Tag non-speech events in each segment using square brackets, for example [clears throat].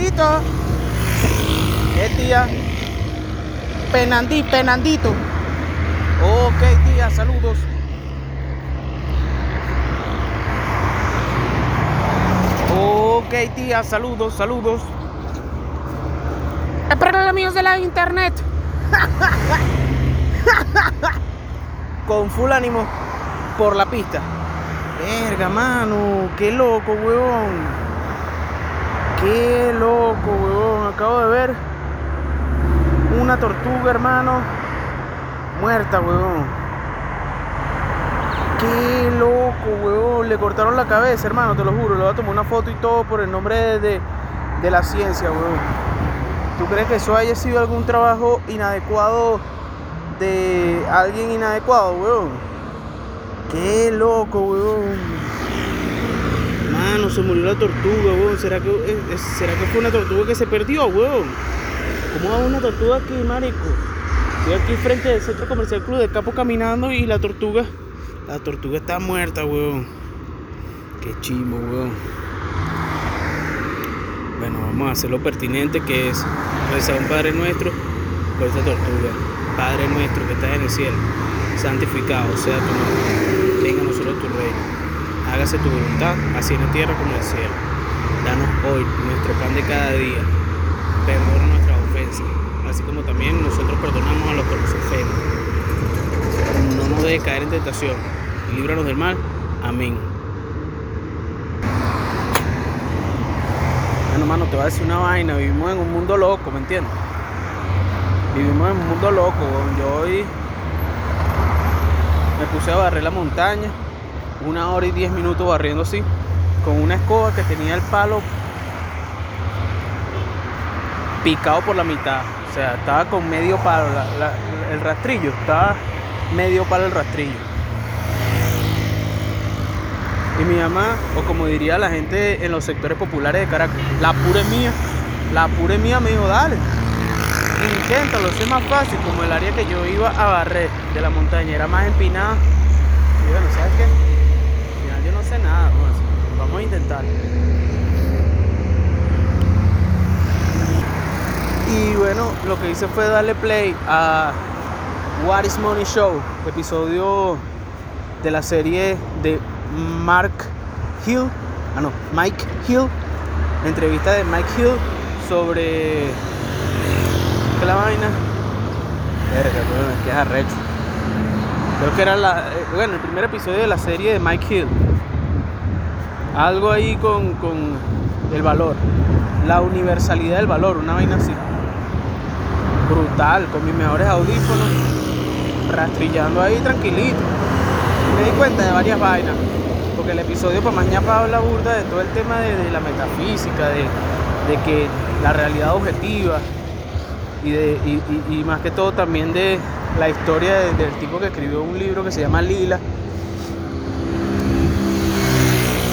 Penandito. ¿Qué tía? Penandí, Penandito. Ok, tía, saludos. Ok, tía, saludos, saludos. Es para los amigos de la internet. Con full ánimo por la pista. Verga, mano, qué loco, weón. Qué loco, weón. Acabo de ver una tortuga, hermano, muerta, weón. Qué loco, weón. Le cortaron la cabeza, hermano, te lo juro. Le voy a tomar una foto y todo por el nombre de, de la ciencia, weón. ¿Tú crees que eso haya sido algún trabajo inadecuado de alguien inadecuado, weón? Qué loco, weón. Mano, se murió la tortuga, weón. ¿Será que, eh, ¿Será que fue una tortuga que se perdió, weón? ¿Cómo va una tortuga aquí, marico? Estoy aquí frente del centro comercial Club de Capo caminando y la tortuga. La tortuga está muerta, weón. Qué chimo, weón. Bueno, vamos a hacer lo pertinente que es rezar un Padre Nuestro por esta tortuga. Padre nuestro que estás en el cielo, santificado sea tu nombre. Venga a nosotros tu reino. Hágase tu voluntad, así en la tierra como en el cielo. Danos hoy nuestro pan de cada día. Perdona nuestras ofensas, así como también nosotros perdonamos a los que nos ofenden. No nos dejes caer en tentación. Líbranos del mal. Amén. Bueno, mano, te voy a decir una vaina. Vivimos en un mundo loco, ¿me entiendes? Vivimos en un mundo loco. Yo hoy me puse a barrer la montaña, una hora y diez minutos barriendo así, con una escoba que tenía el palo picado por la mitad. O sea, estaba con medio palo, el rastrillo, estaba medio palo el rastrillo. Y mi mamá, o como diría la gente en los sectores populares de Caracas, la pura mía, la pura mía me dijo, dale, inténtalo, es más fácil, como el área que yo iba a barrer de la montaña era más empinada. Y bueno, ¿sabes qué? Yo no sé nada, vamos a intentar. Y bueno, lo que hice fue darle play a What is Money Show, episodio de la serie de Mark Hill, ah no, Mike Hill, entrevista de Mike Hill sobre ¿qué la vaina. Que es arrecho. Creo que era la, eh, bueno, el primer episodio de la serie de Mike Hill. Algo ahí con, con el valor, la universalidad del valor, una vaina así. Brutal, con mis mejores audífonos, rastrillando ahí tranquilito. Me di cuenta de varias vainas porque el episodio para mañana habla burda de todo el tema de, la metafísica, de, que la realidad objetiva y, de, y, más que todo también de la historia del tipo que escribió un libro que se llama Lila.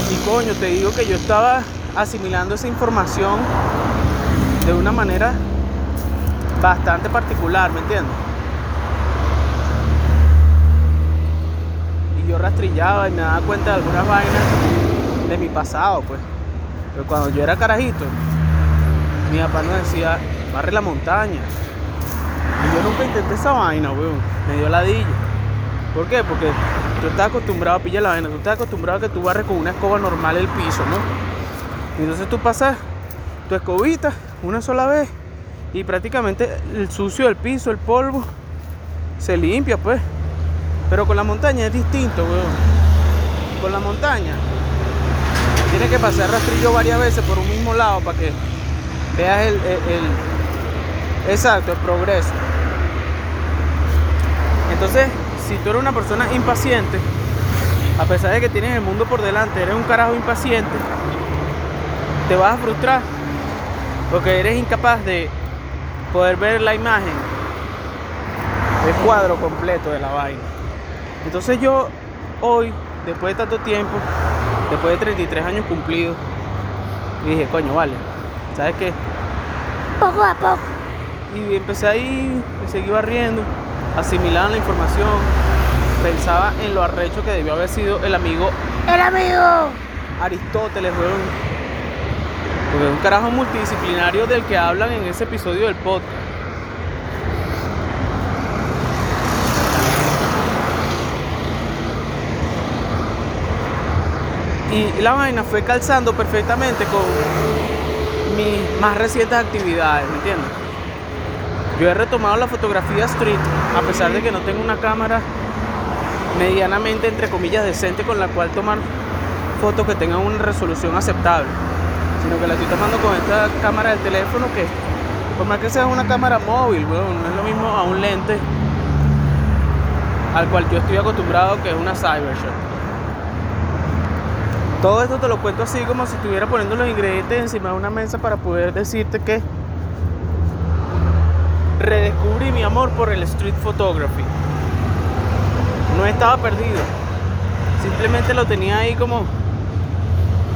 Y coño, te digo que yo estaba asimilando esa información de una manera bastante particular, ¿me entiendes? yo rastrillaba y me daba cuenta de algunas vainas de mi pasado, pues. Pero cuando yo era carajito, mi papá nos decía, barre la montaña. Y yo nunca intenté esa vaina, weón. Me dio ladilla. ¿Por qué? Porque tú estás acostumbrado a pillar la vaina, tú estás acostumbrado a que tú barres con una escoba normal el piso, ¿no? Entonces tú pasas tu escobita una sola vez y prácticamente el sucio del piso, el polvo, se limpia, pues. Pero con la montaña es distinto, weón. Con la montaña tienes que pasar rastrillo varias veces por un mismo lado para que veas el, el, exacto, el progreso. Entonces, si tú eres una persona impaciente, a pesar de que tienes el mundo por delante, eres un carajo impaciente, te vas a frustrar porque eres incapaz de poder ver la imagen, el cuadro completo de la vaina. Entonces yo hoy, después de tanto tiempo, después de 33 años cumplidos, dije, coño, vale, ¿sabes qué? Poco a poco. Y empecé ahí, me seguí barriendo, asimilaba la información, pensaba en lo arrecho que debió haber sido el amigo. El amigo. Aristóteles, weón. Porque es un carajo multidisciplinario del que hablan en ese episodio del podcast. Y la vaina fue calzando perfectamente con mis más recientes actividades, ¿me entiendes? Yo he retomado la fotografía street, a pesar de que no tengo una cámara medianamente, entre comillas, decente con la cual tomar fotos que tengan una resolución aceptable, sino que la estoy tomando con esta cámara del teléfono que, por más que sea una cámara móvil, no es lo mismo a un lente al cual yo estoy acostumbrado, que es una Cybershot. Todo esto te lo cuento así como si estuviera poniendo los ingredientes encima de una mesa para poder decirte que redescubrí mi amor por el street photography. No estaba perdido. Simplemente lo tenía ahí como,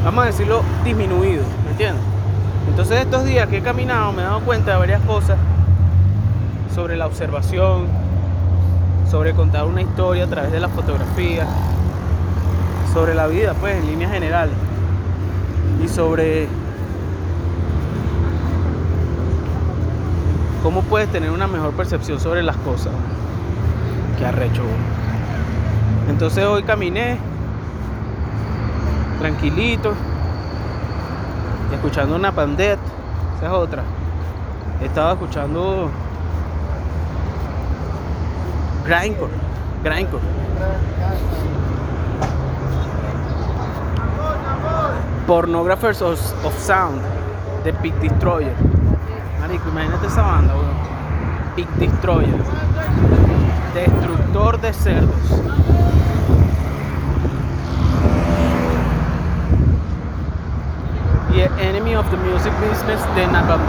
vamos a decirlo, disminuido. ¿Me entiendes? Entonces estos días que he caminado me he dado cuenta de varias cosas sobre la observación, sobre contar una historia a través de la fotografía sobre la vida, pues, en línea general. Y sobre cómo puedes tener una mejor percepción sobre las cosas. Que arrecho. Entonces hoy caminé tranquilito, escuchando una pandet, esa es otra. Estaba escuchando grindcore, grindcore. Pornographers of, of Sound de Big Destroyer. Marico, imagínate esa banda, weón. Big Destroyer. Destructor de cerdos. Y Enemy of the Music Business de Napalm.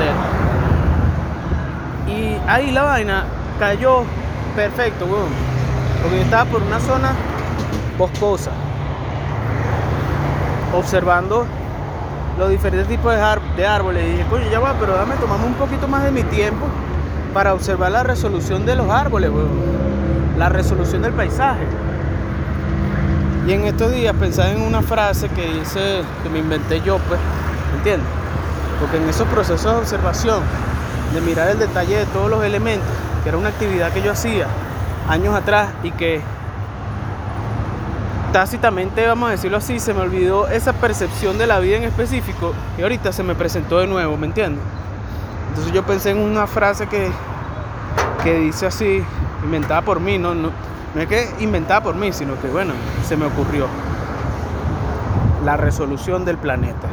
Y ahí la vaina cayó perfecto, weón. Porque yo estaba por una zona boscosa observando los diferentes tipos de, árboles. Y dije, coño, ya va, pero dame, tomamos un poquito más de mi tiempo para observar la resolución de los árboles, la resolución del paisaje. Y en estos días pensé en una frase que hice, que me inventé yo, pues, ¿entiendes? Porque en esos procesos de observación, de mirar el detalle de todos los elementos, que era una actividad que yo hacía años atrás y que tácitamente, vamos a decirlo así, se me olvidó esa percepción de la vida en específico y ahorita se me presentó de nuevo, ¿me entiendes? Entonces yo pensé en una frase que, que dice así, inventada por mí, no, no, no es que inventada por mí, sino que bueno, se me ocurrió. La resolución del planeta.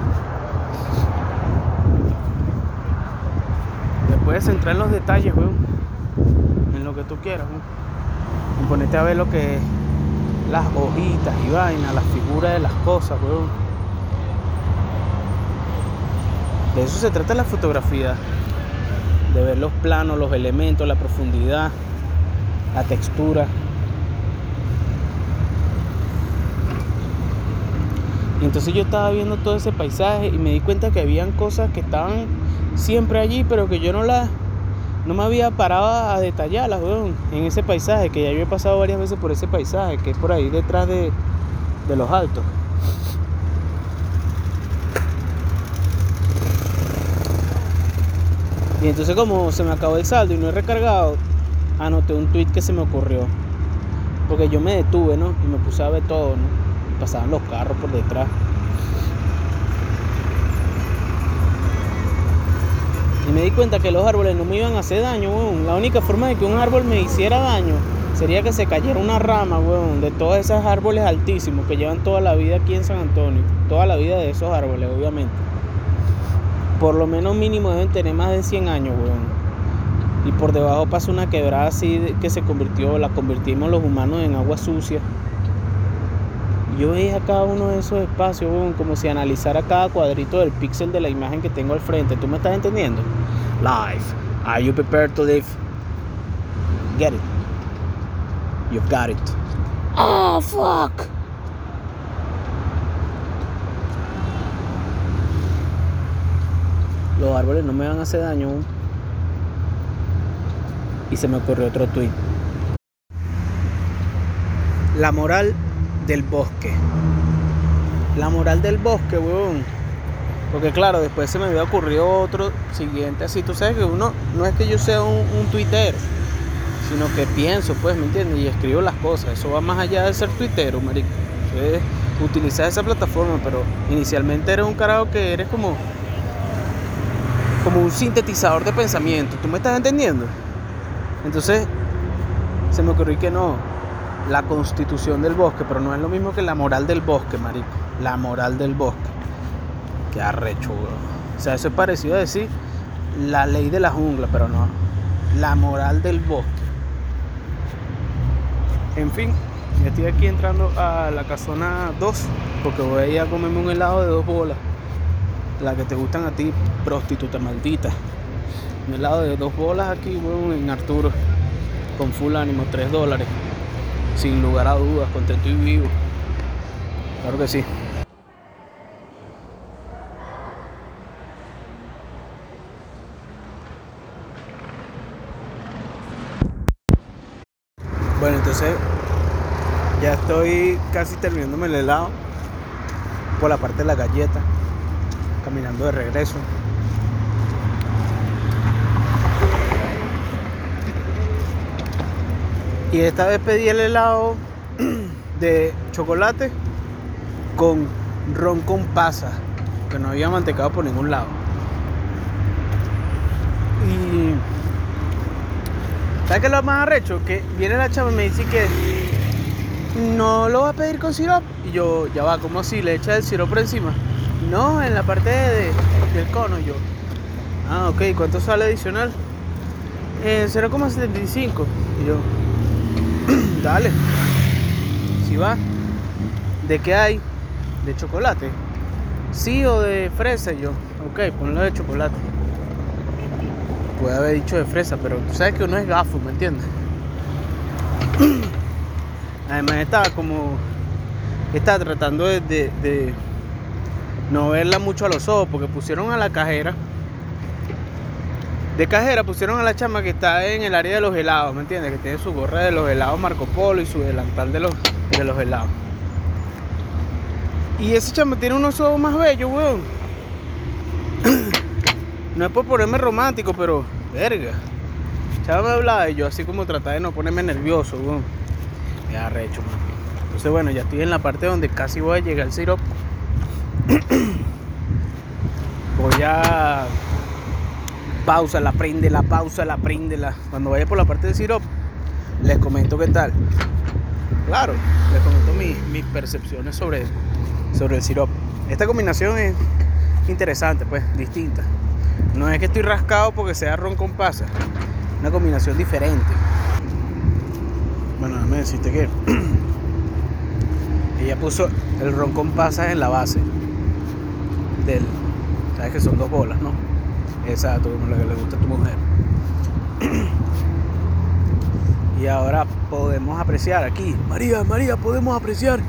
Te puedes en los detalles, weón. En lo que tú quieras, weón. Y ponerte a ver lo que las hojitas y vainas, las figuras de las cosas, weón. De eso se trata la fotografía. De ver los planos, los elementos, la profundidad, la textura. Y entonces yo estaba viendo todo ese paisaje y me di cuenta que habían cosas que estaban siempre allí, pero que yo no las no me había parado a detallarlas, weón, en ese paisaje, que ya yo he pasado varias veces por ese paisaje, que es por ahí detrás de, de los altos. Y entonces como se me acabó el saldo y no he recargado, anoté un tweet que se me ocurrió. Porque yo me detuve, ¿no? Y me puse a ver todo, ¿no? Pasaban los carros por detrás. Y me di cuenta que los árboles no me iban a hacer daño, weón. La única forma de que un árbol me hiciera daño sería que se cayera una rama, weón, de todos esos árboles altísimos que llevan toda la vida aquí en San Antonio. Toda la vida de esos árboles, obviamente. Por lo menos mínimo deben tener más de 100 años, weón. Y por debajo pasa una quebrada así que se convirtió, la convertimos los humanos en agua sucia. Yo veía cada uno de esos espacios como si analizara cada cuadrito del píxel de la imagen que tengo al frente. ¿Tú me estás entendiendo? Life. Are you prepared to live? Get it. You've got it. Oh, fuck. Los árboles no me van a hacer daño. Y se me ocurrió otro tweet. La moral del bosque. La moral del bosque, weón, Porque claro, después se me había ocurrido otro siguiente así. Tú sabes que uno, no es que yo sea un, un tuitero, sino que pienso, pues, ¿me entiendes? Y escribo las cosas. Eso va más allá de ser tuitero, marico. Eso es utilizar esa plataforma, pero inicialmente eres un carajo que eres como como un sintetizador de pensamiento. ¿Tú me estás entendiendo? Entonces, se me ocurrió que no, la constitución del bosque, pero no es lo mismo que la moral del bosque, marico. La moral del bosque. Qué arrecho. O sea, eso es parecido a decir la ley de la jungla, pero no. La moral del bosque. En fin, estoy aquí entrando a la casona 2 porque voy a ir a comerme un helado de dos bolas. La que te gustan a ti, prostituta maldita. Un helado de dos bolas aquí, weón, en Arturo. Con full ánimo, 3 dólares. Sin lugar a dudas, contento y vivo. Claro que sí. Bueno, entonces ya estoy casi terminándome el helado por la parte de la galleta, caminando de regreso. Y esta vez pedí el helado [clears throat] de chocolate con ron con pasa, que no había mantecado por ningún lado. Y ¿sabes qué es lo más arrecho? Que viene la chava y me dice que no lo va a pedir con sirope. Y yo, ya va, como así? ¿Le echa el sirope por encima? No, en la parte de- del cono. Yo, ah, ok, ¿cuánto sale adicional? Eh, 0,75. Y yo, dale. Si va. ¿De qué hay? ¿De chocolate? Sí o de fresa. Yo, ok, ponlo de chocolate. Puede haber dicho de fresa, pero tú sabes que uno es gafo, ¿me entiendes? [clears throat] Además estaba como. Estaba tratando de- de no verla mucho a los ojos porque pusieron a la cajera. De cajera pusieron a la chama que está en el área de los helados, ¿me entiendes? Que tiene su gorra de los helados Marco Polo y su delantal de los, de los helados. Y ese chama tiene unos ojos más bellos, weón. [coughs] No es por ponerme romántico, pero verga. Chava me hablaba y yo así como trataba de no ponerme nervioso, weón. Me da recho, man. Entonces bueno, ya estoy en la parte donde casi voy a llegar al sirope. [coughs] voy a pausa, la prende, la pausa, la prende, la. Cuando vaya por la parte del sirope, les comento qué tal. Claro, les comento mis, mis percepciones sobre, sobre el sirope. Esta combinación es interesante, pues, distinta. No es que estoy rascado porque sea ron con pasa. Una combinación diferente. Bueno, déjame decirte que [clears throat] ella puso el ron con pasas en la base del. Sabes que son dos bolas, ¿no? Exacto, como la que le gusta a tu mujer. Y ahora podemos apreciar aquí. María, María, podemos apreciar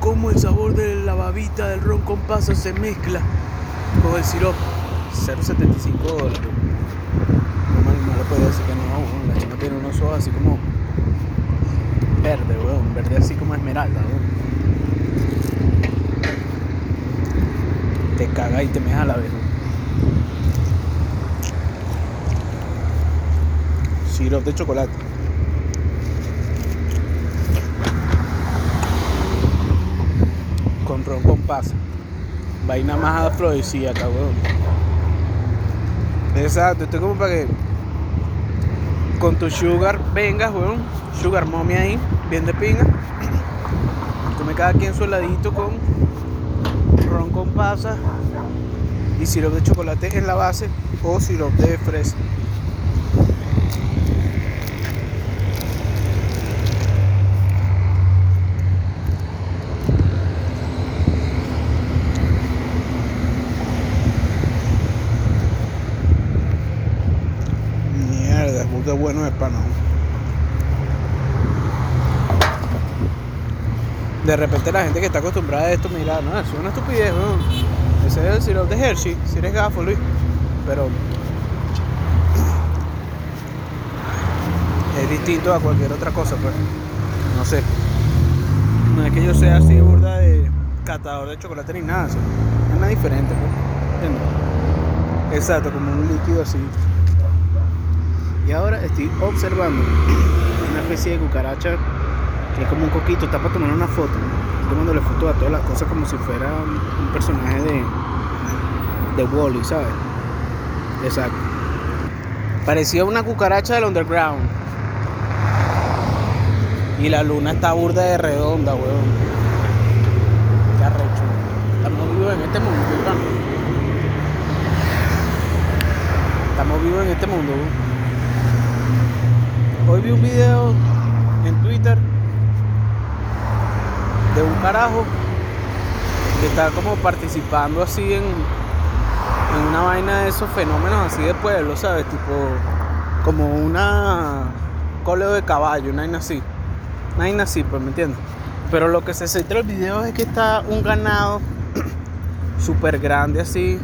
cómo el sabor de la babita del ron con pasas se mezcla con el sirope. 0.75 dólares. No, mal- no le puedo decir que no, la chica tiene unos ojos así como verde, weón, verde así como esmeralda, weón. Te caga y te meja la vez. Sirope de chocolate. Con ron con pasa. Vaina más afrodisíaca, weón. Exacto, esto es como para que con tu sugar vengas, weón. Sugar mommy ahí, bien de pinga. [clears throat] Come cada quien su heladito con ron con pasa y sirope de chocolate en la base o sirope de fresa. Mierda, es bueno de repente la gente que está acostumbrada a esto mira, no, es una estupidez, weón. Ese es el sirope de Hershey, si eres gafo, Luis. Pero es distinto a cualquier otra cosa, pues. No sé. No es que yo sea así burda de catador de chocolate ni nada, es nada diferente, pues. Exacto, como un líquido así. Y ahora estoy observando una especie de cucaracha que es como un coquito, está para tomar una foto. Estoy tomándole foto a todas las cosas como si fuera un, personaje de, de Wally, ¿sabes? Exacto. Parecía una cucaracha del underground. Y la luna está burda de redonda, weón. Qué arrecho. Estamos vivos en este mundo, pana. Estamos vivos en este mundo, weón. Hoy vi un video en Twitter de un carajo que está como participando así en, en una vaina de esos fenómenos así de pueblo, ¿sabes? Tipo, como una coleo de caballo, una vaina así. Una vaina así, pues, ¿me entiendes? Pero lo que se centra el video es que está un ganado [clears throat] súper grande así,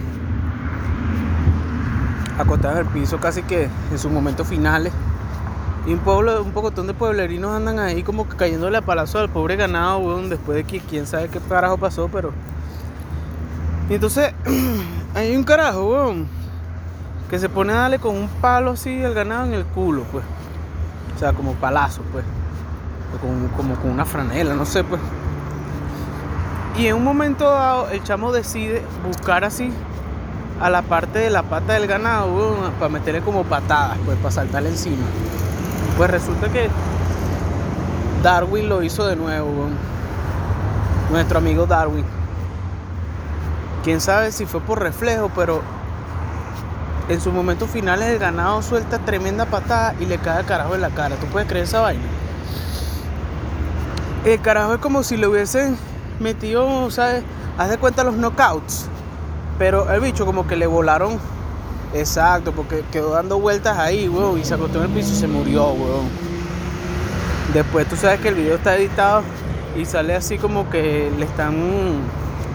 acostado en el piso casi que en sus momentos finales. Y un pueblo, un pocotón de pueblerinos andan ahí como cayéndole a palazo al pobre ganado, weón, después de que quién sabe qué carajo pasó, pero. Y entonces, [clears throat] hay un carajo, weón, que se pone a darle con un palo así al ganado en el culo, pues. O sea, como palazo, pues. O con- como con una franela, no sé, pues. Y en un momento dado, el chamo decide buscar así a la parte de la pata del ganado, weón, para meterle como patadas, pues, para saltarle encima. Pues resulta que Darwin lo hizo de nuevo. Nuestro amigo Darwin. Quién sabe si fue por reflejo, pero en sus momentos finales el ganado suelta tremenda patada y le cae el carajo en la cara. ¿Tú puedes creer esa vaina? El carajo es como si le hubiesen metido, ¿sabes? Haz de cuenta los knockouts. Pero el bicho como que le volaron. Exacto, porque quedó dando vueltas ahí, weón, y se acostó en el piso y se murió, weón. Después tú sabes que el video está editado y sale así como que le están,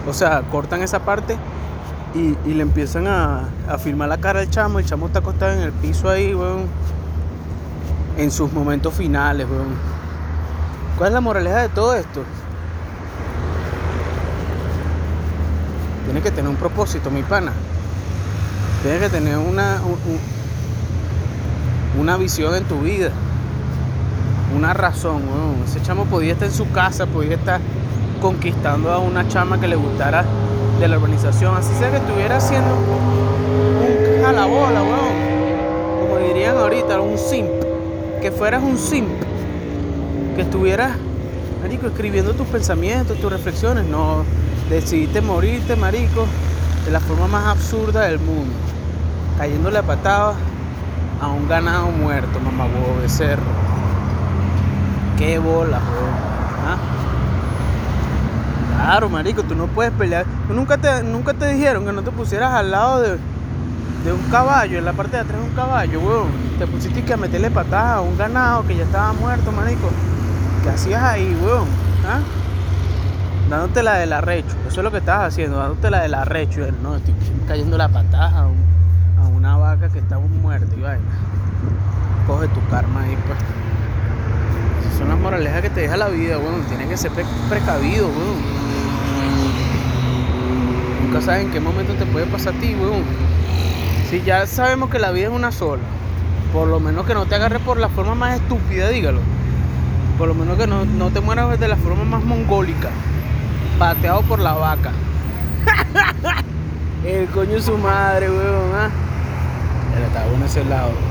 o sea, cortan esa parte y, le empiezan a, a filmar la cara al chamo. El chamo está acostado en el piso ahí, weón, en sus momentos finales, weón. ¿Cuál es la moraleja de todo esto? Tiene que tener un propósito, mi pana. Tienes que tener una, un- un- una visión en tu vida. Una razón, weón. Ese chamo podía estar en su casa, podía estar conquistando a una chama que le gustara de la urbanización. Así sea que estuviera haciendo un jalabola, weón. Como dirían ahorita, un simp. Que fueras un simp. Que estuvieras, marico, escribiendo tus pensamientos, tus reflexiones. No, decidiste morirte, marico, de la forma más absurda del mundo. Cayéndole a patadas a un ganado muerto, mamá huevo de cerro. Qué bola. ¿Ah? Claro, marico, tú no puedes pelear. ¿Tú nunca te, nunca te dijeron que no te pusieras al lado de, de un caballo, en la parte de atrás de un caballo, weón. Te pusiste que a meterle patadas a un ganado que ya estaba muerto, marico. ¿Qué hacías ahí, weón? ¿Ah? Dándote la del arrecho. Eso es lo que estabas haciendo, dándote la del arrecho. No, estoy cayendo la patada una vaca que está muerta y vaina. Coge tu karma ahí, pues. Esas son las moralejas que te deja la vida, weón. Tienes que ser pre- precavido, weón. Nunca sabes en qué momento te puede pasar a ti, weón. Si ya sabemos que la vida es una sola, por lo menos que no te agarres por la forma más estúpida, dígalo. Por lo menos que no, no te mueras de la forma más mongólica. Pateado por la vaca. [laughs] El coño su madre, weón, ¿ah? Pero está bueno ese lado.